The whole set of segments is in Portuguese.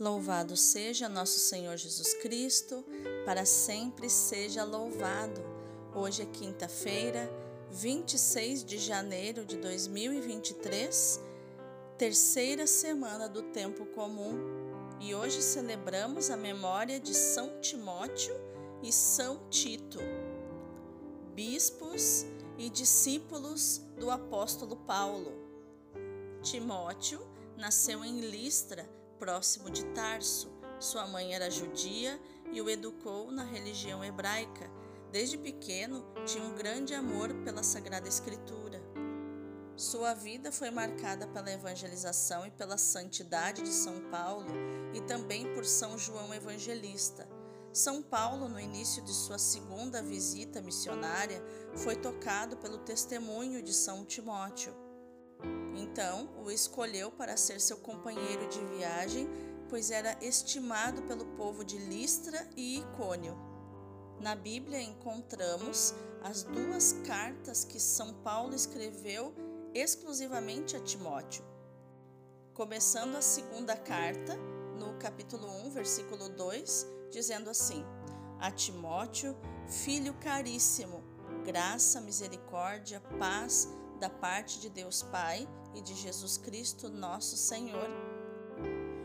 Louvado seja nosso Senhor Jesus Cristo, para sempre seja louvado. Hoje é quinta-feira, 26 de janeiro de 2023, terceira semana do tempo comum, e hoje celebramos a memória de São Timóteo e São Tito, bispos e discípulos do apóstolo Paulo. Timóteo nasceu em Listra, próximo de Tarso. Sua mãe era judia e o educou na religião hebraica. Desde pequeno, tinha um grande amor pela Sagrada Escritura. Sua vida foi marcada pela evangelização e pela santidade de São Paulo e também por São João Evangelista. São Paulo, no início de sua segunda visita missionária, foi tocado pelo testemunho de São Timóteo. Então o escolheu para ser seu companheiro de viagem, pois era estimado pelo povo de Listra e Icônio. Na Bíblia encontramos as duas cartas que São Paulo escreveu exclusivamente a Timóteo. Começando a segunda carta, no capítulo 1, versículo 2, dizendo assim: A Timóteo, filho caríssimo, graça, misericórdia, paz da parte de Deus Pai e de Jesus Cristo, nosso Senhor.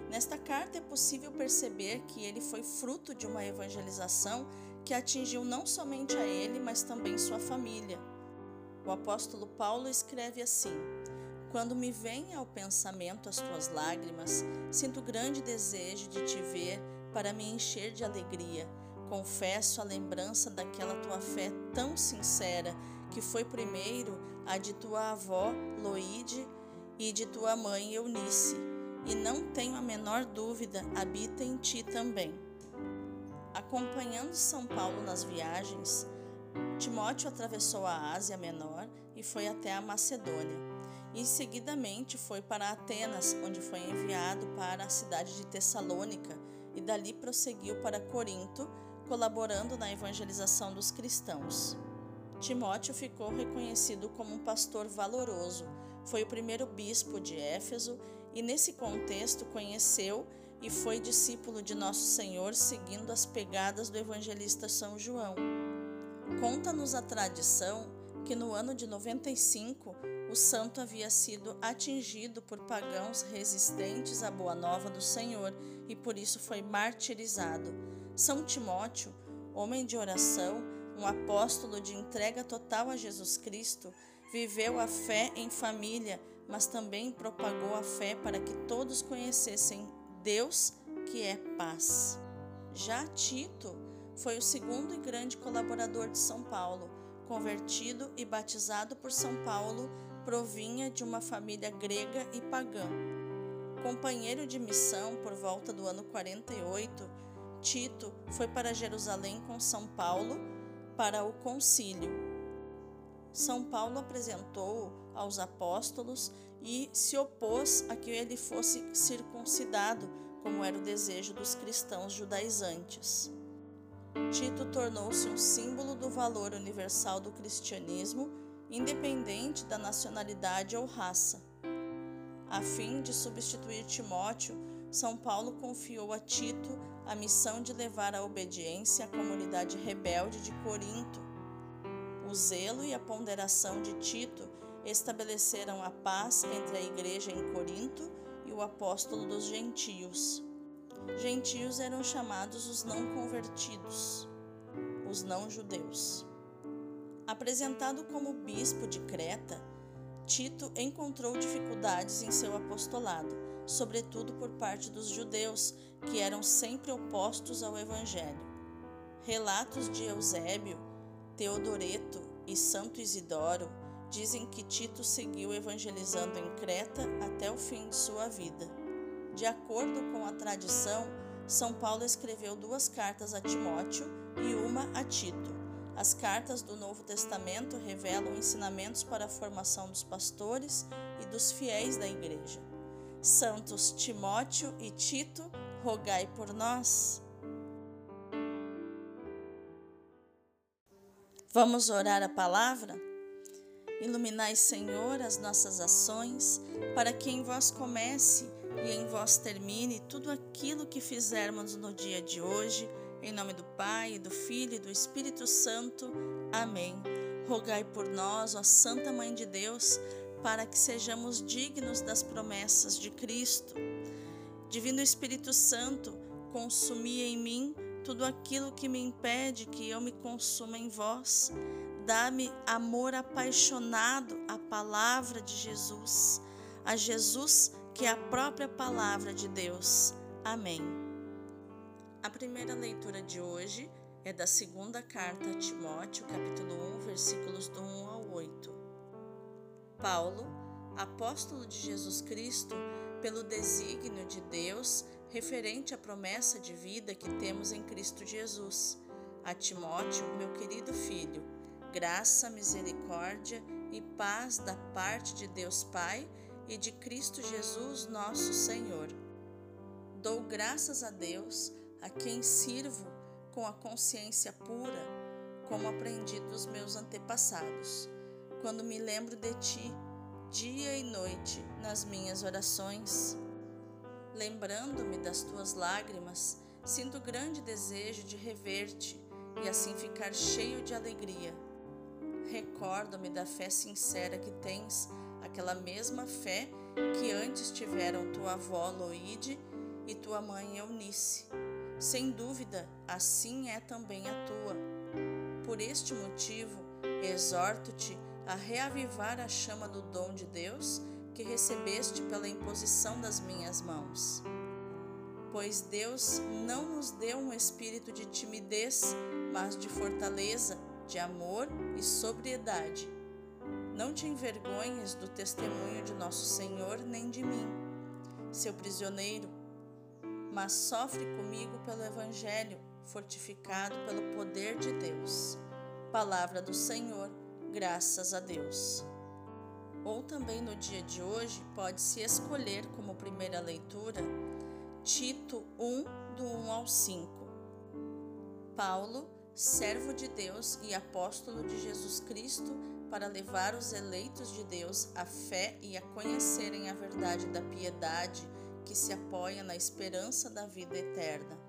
Nesta carta é possível perceber que ele foi fruto de uma evangelização que atingiu não somente a ele, mas também sua família. O apóstolo Paulo escreve assim: Quando me vem ao pensamento as tuas lágrimas, sinto grande desejo de te ver para me encher de alegria. Confesso a lembrança daquela tua fé tão sincera que foi primeiro a de tua avó Loide e de tua mãe Eunice, e não tenho a menor dúvida, habita em ti também. Acompanhando São Paulo nas viagens, Timóteo atravessou a Ásia Menor e foi até a Macedônia. E seguidamente foi para Atenas, onde foi enviado para a cidade de Tessalônica e dali prosseguiu para Corinto, colaborando na evangelização dos cristãos. Timóteo ficou reconhecido como um pastor valoroso. Foi o primeiro bispo de Éfeso e, nesse contexto, conheceu e foi discípulo de Nosso Senhor, seguindo as pegadas do evangelista São João. Conta-nos a tradição que no ano de 95 o santo havia sido atingido por pagãos resistentes à boa nova do Senhor e por isso foi martirizado. São Timóteo, homem de oração, um apóstolo de entrega total a Jesus Cristo, viveu a fé em família, mas também propagou a fé para que todos conhecessem Deus, que é paz. Já Tito foi o segundo e grande colaborador de São Paulo. Convertido e batizado por São Paulo, provinha de uma família grega e pagã. Companheiro de missão por volta do ano 48, Tito foi para Jerusalém com São Paulo para o concílio. São Paulo apresentou aos apóstolos e se opôs a que ele fosse circuncidado, como era o desejo dos cristãos judaizantes. Tito tornou-se um símbolo do valor universal do cristianismo, independente da nacionalidade ou raça. A fim de substituir Timóteo, São Paulo confiou a Tito a missão de levar a obediência à comunidade rebelde de Corinto. O zelo e a ponderação de Tito estabeleceram a paz entre a igreja em Corinto e o apóstolo dos gentios. Gentios eram chamados os não convertidos, os não judeus. Apresentado como bispo de Creta, Tito encontrou dificuldades em seu apostolado sobretudo por parte dos judeus, que eram sempre opostos ao Evangelho. Relatos de Eusébio, Teodoreto e Santo Isidoro dizem que Tito seguiu evangelizando em Creta até o fim de sua vida. De acordo com a tradição, São Paulo escreveu duas cartas a Timóteo e uma a Tito. As cartas do Novo Testamento revelam ensinamentos para a formação dos pastores e dos fiéis da igreja. Santos Timóteo e Tito, rogai por nós. Vamos orar a palavra? Iluminai, Senhor, as nossas ações, para que em vós comece e em vós termine tudo aquilo que fizermos no dia de hoje. Em nome do Pai, do Filho e do Espírito Santo. Amém. Rogai por nós, ó Santa Mãe de Deus, para que sejamos dignos das promessas de Cristo. Divino Espírito Santo, consumi em mim tudo aquilo que me impede que eu me consuma em vós. Dá-me amor apaixonado à palavra de Jesus, a Jesus que é a própria palavra de Deus. Amém. A primeira leitura de hoje é da segunda carta a Timóteo, capítulo 1, versículos do 1 ao 8. Paulo, apóstolo de Jesus Cristo, pelo desígnio de Deus, referente à promessa de vida que temos em Cristo Jesus. A Timóteo, meu querido filho, graça, misericórdia e paz da parte de Deus Pai e de Cristo Jesus, nosso Senhor. Dou graças a Deus, a quem sirvo com a consciência pura, como aprendi dos meus antepassados, quando me lembro de ti, dia e noite, nas minhas orações. Lembrando-me das tuas lágrimas, sinto grande desejo de rever-te e assim ficar cheio de alegria. Recordo-me da fé sincera que tens aquela mesma fé que antes tiveram tua avó Loide e tua mãe Eunice. Sem dúvida, assim é também a tua. Por este motivo, exorto-te a reavivar a chama do dom de Deus que recebeste pela imposição das minhas mãos. Pois Deus não nos deu um espírito de timidez, mas de fortaleza, de amor e sobriedade. Não te envergonhes do testemunho de nosso Senhor nem de mim, seu prisioneiro, mas sofre comigo pelo Evangelho, fortificado pelo poder de Deus. Palavra do Senhor, graças a Deus. Ou também no dia de hoje, pode-se escolher como primeira leitura Tito 1, do 1 ao 5. Paulo, servo de Deus e apóstolo de Jesus Cristo, para levar os eleitos de Deus à fé e a conhecerem a verdade da piedade que se apoia na esperança da vida eterna.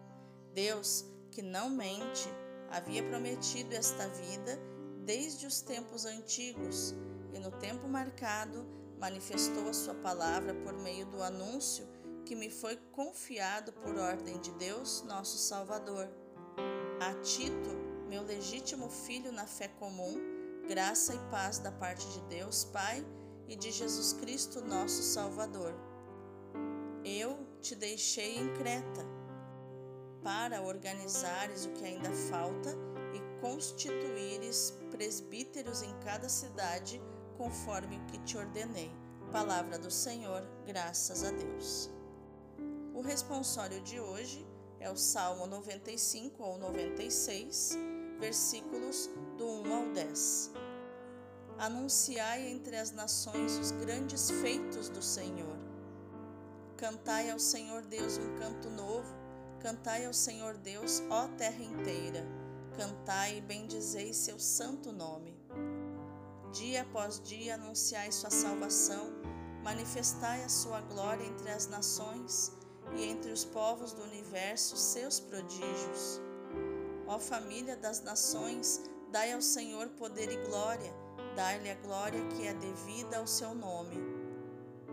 Deus, que não mente, havia prometido esta vida desde os tempos antigos e no tempo marcado manifestou a sua palavra por meio do anúncio que me foi confiado por ordem de Deus, nosso Salvador. A Tito, meu legítimo filho na fé comum, Graça e paz da parte de Deus, Pai, e de Jesus Cristo, nosso Salvador. Eu te deixei em Creta para organizares o que ainda falta constituíres presbíteros em cada cidade, conforme o que te ordenei. Palavra do Senhor, graças a Deus. O responsório de hoje é o Salmo 95 ou 96 versículos do 1 ao 10. Anunciai entre as nações os grandes feitos do Senhor. Cantai ao Senhor Deus um canto novo, cantai ao Senhor Deus, ó terra inteira. Cantai e bendizei seu santo nome. Dia após dia anunciai sua salvação, manifestai a sua glória entre as nações e entre os povos do universo seus prodígios. Ó família das nações, dai ao Senhor poder e glória, dai-lhe a glória que é devida ao seu nome.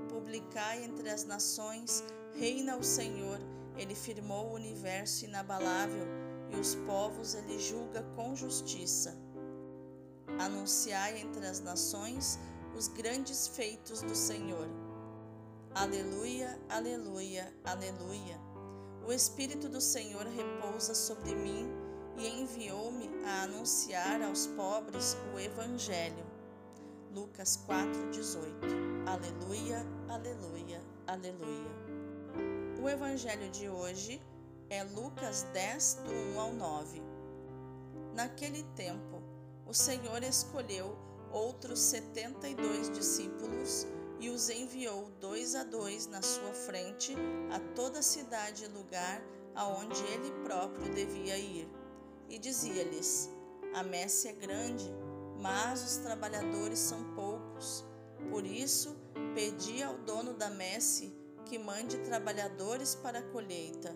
Publicai entre as nações, reina o Senhor, ele firmou o universo inabalável e os povos ele julga com justiça. Anunciai entre as nações os grandes feitos do Senhor. Aleluia, aleluia, aleluia. O Espírito do Senhor repousa sobre mim e enviou-me a anunciar aos pobres o Evangelho. Lucas 4,18 Aleluia, aleluia, aleluia. O Evangelho de hoje é Lucas 10, do 1 ao 9. Naquele tempo, o Senhor escolheu outros setenta e dois discípulos e os enviou dois a dois na sua frente a toda cidade e lugar aonde ele próprio devia ir e dizia-lhes: A messe é grande, mas os trabalhadores são poucos. Por isso, pedi ao dono da messe que mande trabalhadores para a colheita.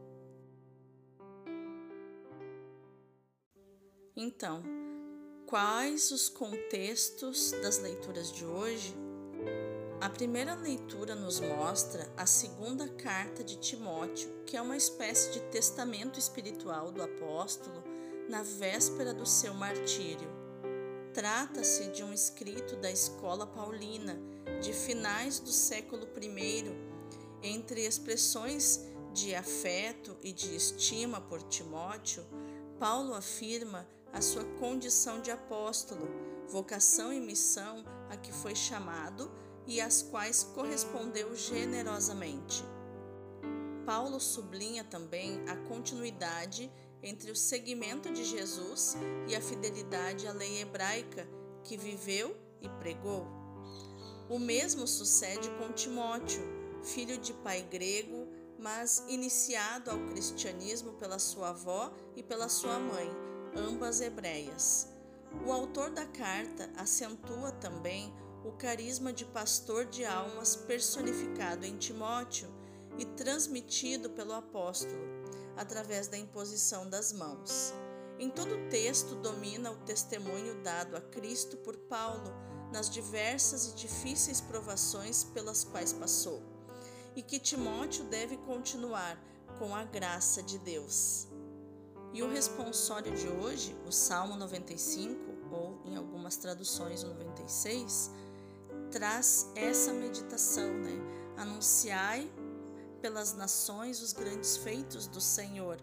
Então, quais os contextos das leituras de hoje? A primeira leitura nos mostra a segunda carta de Timóteo, que é uma espécie de testamento espiritual do apóstolo na véspera do seu martírio. Trata-se de um escrito da escola paulina de finais do século I, entre expressões de afeto e de estima por Timóteo, Paulo afirma a sua condição de apóstolo, vocação e missão a que foi chamado e às quais correspondeu generosamente. Paulo sublinha também a continuidade entre o seguimento de Jesus e a fidelidade à lei hebraica que viveu e pregou. O mesmo sucede com Timóteo, filho de pai grego, mas iniciado ao cristianismo pela sua avó e pela sua mãe, ambas hebreias. O autor da carta acentua também o carisma de pastor de almas personificado em Timóteo e transmitido pelo apóstolo, através da imposição das mãos. Em todo o texto domina o testemunho dado a Cristo por Paulo nas diversas e difíceis provações pelas quais passou, e que Timóteo deve continuar com a graça de Deus. E o responsório de hoje, o Salmo 95, ou em algumas traduções o 96, traz essa meditação, né? Anunciai pelas nações os grandes feitos do Senhor.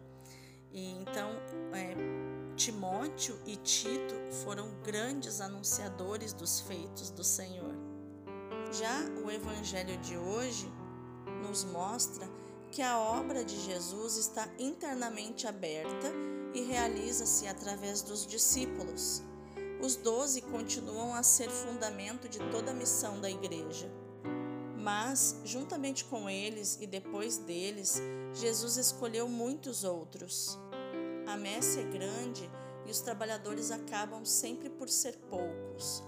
E então, é, Timóteo e Tito foram grandes anunciadores dos feitos do Senhor. Já o Evangelho de hoje nos mostra que a obra de Jesus está internamente aberta e realiza-se através dos discípulos. Os doze continuam a ser fundamento de toda a missão da igreja. Mas, juntamente com eles e depois deles, Jesus escolheu muitos outros. A messe é grande e os trabalhadores acabam sempre por ser poucos.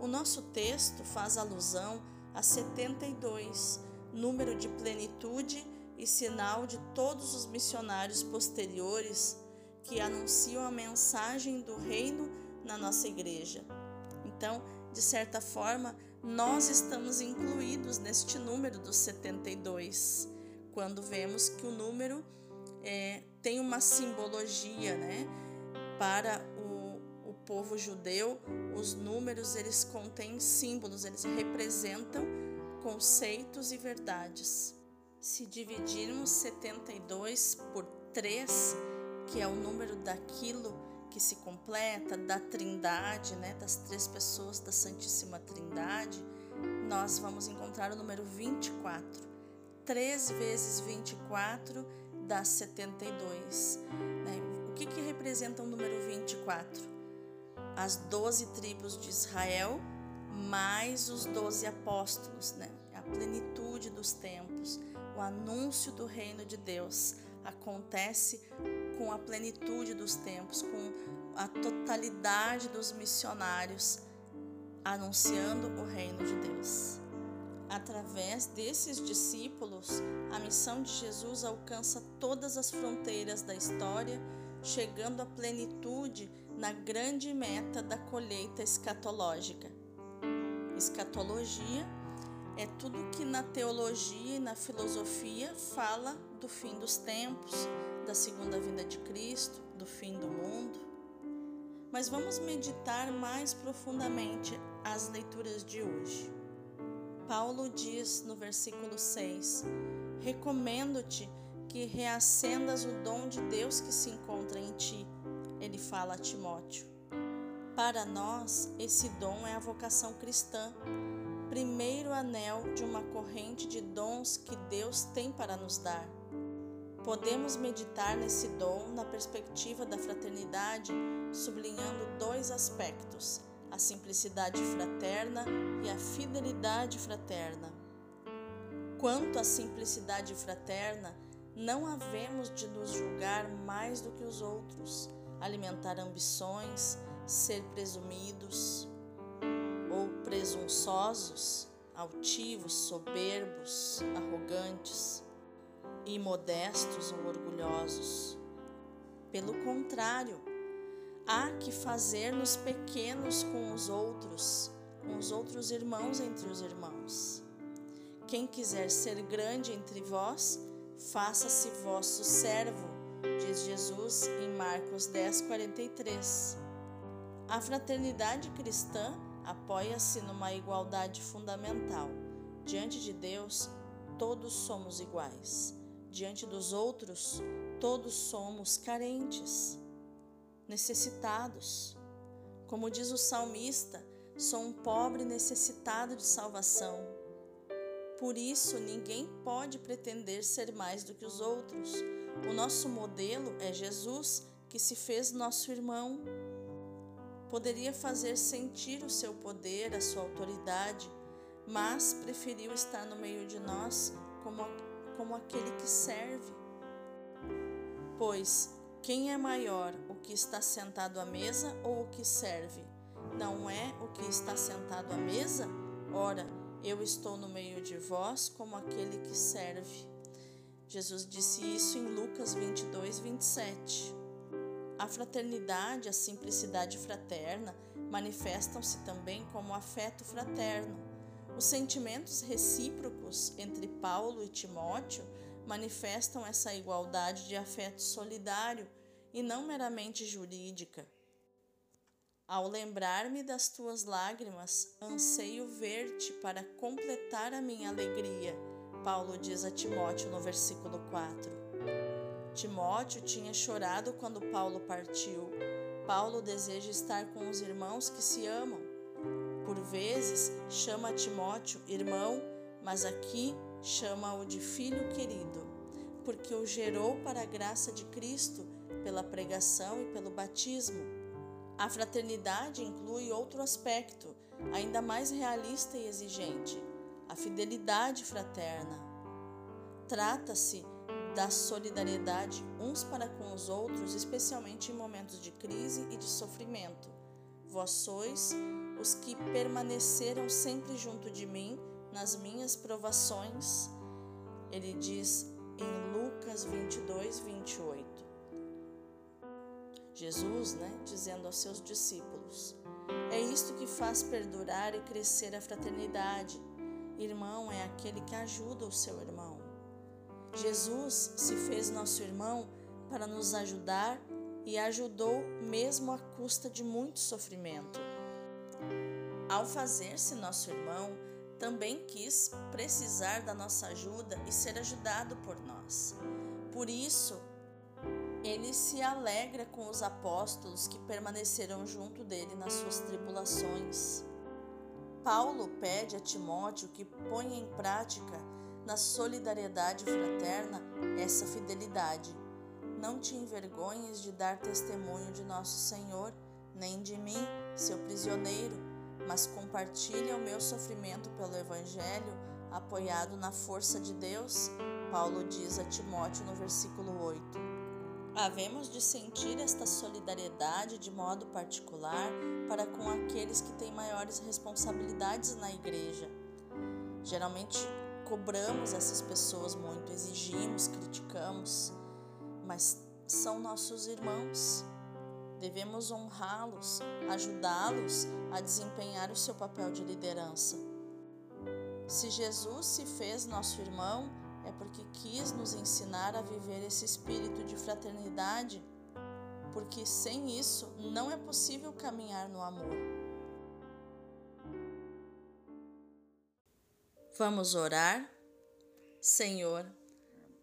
O nosso texto faz alusão a 72, número de plenitude e sinal de todos os missionários posteriores que anunciam a mensagem do reino na nossa igreja. Então, de certa forma, nós estamos incluídos neste número dos 72, quando vemos que o número é, tem uma simbologia, né? Para o, o povo judeu, os números eles contêm símbolos, eles representam conceitos e verdades. Se dividirmos 72 por 3, que é o número daquilo que se completa da Trindade, né, das três pessoas da Santíssima Trindade, nós vamos encontrar o número 24. 3 vezes 24 dá 72. Né? O que, que representa o número 24? As 12 tribos de Israel mais os 12 apóstolos, né? a plenitude dos tempos, o anúncio do reino de Deus acontece com a plenitude dos tempos, com a totalidade dos missionários anunciando o reino de Deus. Através desses discípulos, a missão de Jesus alcança todas as fronteiras da história, chegando à plenitude na grande meta da colheita escatológica. Escatologia é tudo que na teologia e na filosofia fala do fim dos tempos, da segunda vinda de Cristo, do fim do mundo. Mas vamos meditar mais profundamente as leituras de hoje. Paulo diz no versículo 6: Recomendo-te que reacendas o dom de Deus que se encontra em ti. Ele fala a Timóteo. Para nós, esse dom é a vocação cristã, primeiro anel de uma corrente de dons que Deus tem para nos dar. Podemos meditar nesse dom na perspectiva da fraternidade, sublinhando dois aspectos: a simplicidade fraterna e a fidelidade fraterna. Quanto à simplicidade fraterna, não havemos de nos julgar mais do que os outros, alimentar ambições, ser presumidos presunçosos, altivos, soberbos, arrogantes, imodestos ou orgulhosos. Pelo contrário, há que fazer-nos pequenos com os outros, com os outros irmãos entre os irmãos. Quem quiser ser grande entre vós, faça-se vosso servo, diz Jesus em Marcos 10, 43. A fraternidade cristã apoia-se numa igualdade fundamental. Diante de Deus, todos somos iguais. Diante dos outros, todos somos carentes, necessitados. Como diz o salmista, sou um pobre necessitado de salvação. Por isso, ninguém pode pretender ser mais do que os outros. O nosso modelo é Jesus, que se fez nosso irmão poderia fazer sentir o seu poder, a sua autoridade, mas preferiu estar no meio de nós como, como aquele que serve. Pois quem é maior, o que está sentado à mesa ou o que serve? Não é o que está sentado à mesa? Ora, eu estou no meio de vós como aquele que serve. Jesus disse isso em Lucas 22, 27. A fraternidade, a simplicidade fraterna manifestam-se também como afeto fraterno. Os sentimentos recíprocos entre Paulo e Timóteo manifestam essa igualdade de afeto solidário e não meramente jurídica. Ao lembrar-me das tuas lágrimas, anseio ver-te para completar a minha alegria, Paulo diz a Timóteo no versículo 4. Timóteo tinha chorado quando Paulo partiu. Paulo deseja estar com os irmãos que se amam. Por vezes chama Timóteo irmão, mas aqui chama-o de filho querido, porque o gerou para a graça de Cristo pela pregação e pelo batismo. A fraternidade inclui outro aspecto, ainda mais realista e exigente: a fidelidade fraterna. Trata-se da solidariedade uns para com os outros, especialmente em momentos de crise e de sofrimento. Vós sois os que permaneceram sempre junto de mim nas minhas provações. Ele diz em Lucas 22, 28. Jesus, né, dizendo aos seus discípulos: É isto que faz perdurar e crescer a fraternidade. Irmão é aquele que ajuda o seu irmão. Jesus se fez nosso irmão para nos ajudar e ajudou mesmo à custa de muito sofrimento. Ao fazer-se nosso irmão, também quis precisar da nossa ajuda e ser ajudado por nós. Por isso, ele se alegra com os apóstolos que permaneceram junto dele nas suas tribulações. Paulo pede a Timóteo que ponha em prática na solidariedade fraterna essa fidelidade. Não te envergonhes de dar testemunho de nosso Senhor, nem de mim, seu prisioneiro, mas compartilha o meu sofrimento pelo Evangelho, apoiado na força de Deus, Paulo diz a Timóteo no versículo 8. Havemos de sentir esta solidariedade de modo particular para com aqueles que têm maiores responsabilidades na igreja. Geralmente, cobramos essas pessoas muito, exigimos, criticamos, mas são nossos irmãos. Devemos honrá-los, ajudá-los a desempenhar o seu papel de liderança. Se Jesus se fez nosso irmão, é porque quis nos ensinar a viver esse espírito de fraternidade, porque sem isso não é possível caminhar no amor. Vamos orar? Senhor,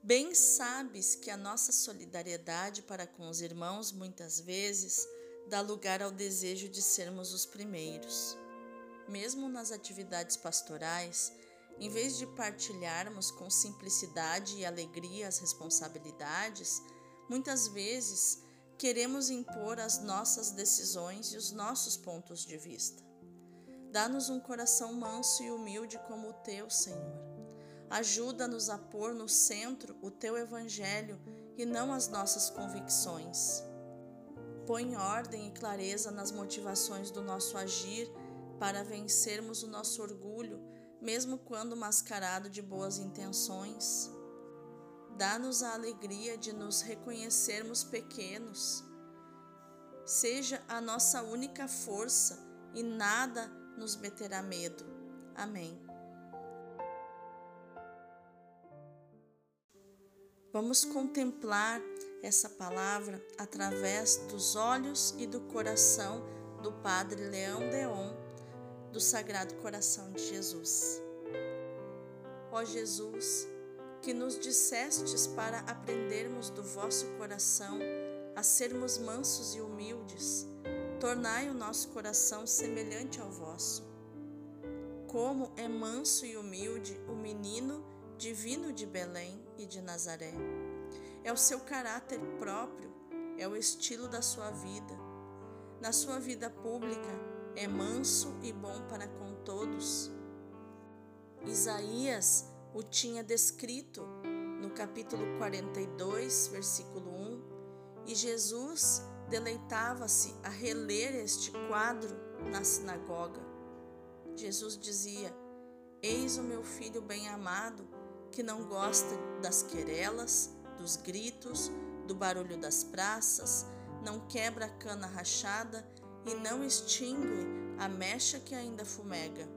bem sabes que a nossa solidariedade para com os irmãos muitas vezes dá lugar ao desejo de sermos os primeiros. Mesmo nas atividades pastorais, em vez de partilharmos com simplicidade e alegria as responsabilidades, muitas vezes queremos impor as nossas decisões e os nossos pontos de vista. Dá-nos um coração manso e humilde como o teu, Senhor. Ajuda-nos a pôr no centro o teu evangelho e não as nossas convicções. Põe ordem e clareza nas motivações do nosso agir para vencermos o nosso orgulho, mesmo quando mascarado de boas intenções. Dá-nos a alegria de nos reconhecermos pequenos. Seja a nossa única força e nada nos meterá medo. Amém. Vamos contemplar essa palavra através dos olhos e do coração do Padre Leão Deon, do Sagrado Coração de Jesus. Ó Jesus, que nos dissestes para aprendermos do vosso coração a sermos mansos e humildes, tornai o nosso coração semelhante ao vosso. Como é manso e humilde o menino divino de Belém e de Nazaré. É o seu caráter próprio, é o estilo da sua vida. Na sua vida pública, é manso e bom para com todos. Isaías o tinha descrito no capítulo 42, versículo 1, e Jesus deleitava-se a reler este quadro na sinagoga. Jesus dizia: Eis o meu filho bem-amado, que não gosta das querelas, dos gritos, do barulho das praças, não quebra a cana rachada e não extingue a mecha que ainda fumega.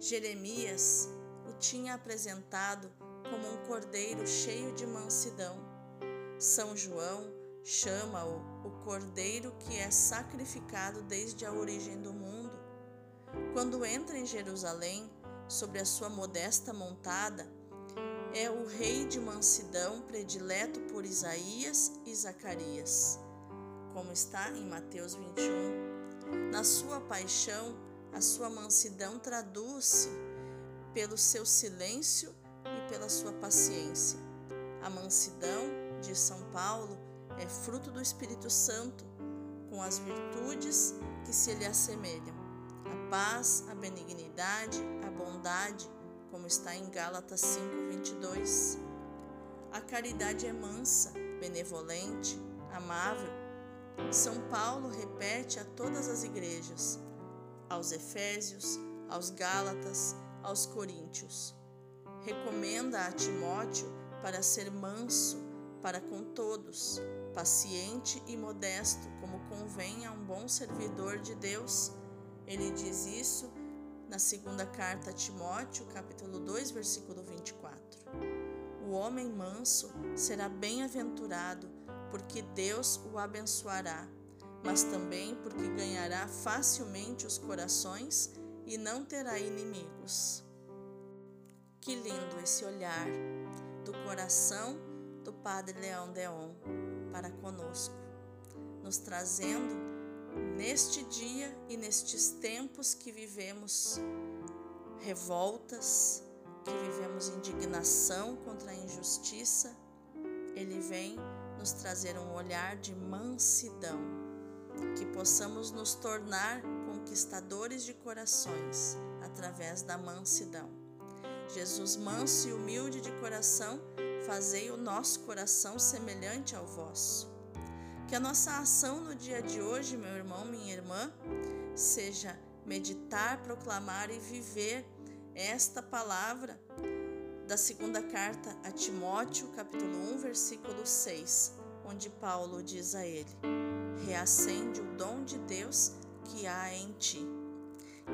Jeremias o tinha apresentado como um cordeiro cheio de mansidão. São João chama-o o cordeiro que é sacrificado desde a origem do mundo. Quando entra em Jerusalém, sobre a sua modesta montada, é o rei de mansidão predileto por Isaías e Zacarias, como está em Mateus 21. Na sua paixão, a sua mansidão traduz-se pelo seu silêncio e pela sua paciência. A mansidão, de São Paulo, é fruto do Espírito Santo, com as virtudes que se lhe assemelham: a paz, a benignidade, a bondade, como está em Gálatas 5:22. A caridade é mansa, benevolente, amável. São Paulo repete a todas as igrejas, aos Efésios, aos Gálatas, aos Coríntios. Recomenda a Timóteo para ser manso para com todos, paciente e modesto, como convém a um bom servidor de Deus. Ele diz isso na segunda carta a Timóteo, capítulo 2, versículo 24. O homem manso será bem-aventurado, porque Deus o abençoará, mas também porque ganhará facilmente os corações e não terá inimigos. Que lindo esse olhar do coração do Padre Leão Deon para conosco, nos trazendo neste dia e nestes tempos que vivemos revoltas, que vivemos indignação contra a injustiça, ele vem nos trazer um olhar de mansidão, que possamos nos tornar conquistadores de corações através da mansidão. Jesus, manso e humilde de coração, fazei o nosso coração semelhante ao vosso. Que a nossa ação no dia de hoje, meu irmão, minha irmã, seja meditar, proclamar e viver esta palavra da segunda carta a Timóteo, capítulo 1, versículo 6, onde Paulo diz a ele: Reacende o dom de Deus que há em ti.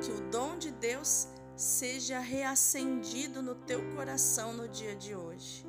Que o dom de Deus seja reacendido no teu coração no dia de hoje.